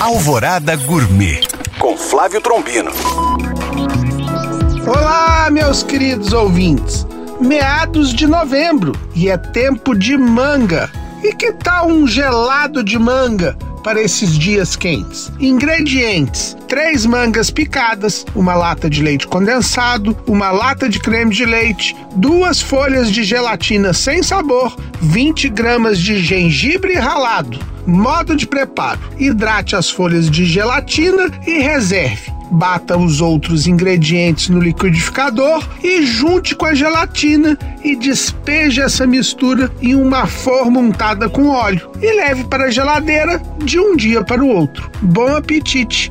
Alvorada Gourmet com Flávio Trombino. Olá, meus queridos ouvintes. Meados de novembro e é tempo de manga. E que tal um gelado de manga para esses dias quentes? Ingredientes: três mangas picadas, uma lata de leite condensado, uma lata de creme de leite, duas folhas de gelatina sem sabor, 20 gramas de gengibre ralado. Modo de preparo: hidrate as folhas de gelatina e reserve. Bata os outros ingredientes no liquidificador e junte com a gelatina e despeje essa mistura em uma forma untada com óleo e leve para a geladeira de um dia para o outro. Bom apetite!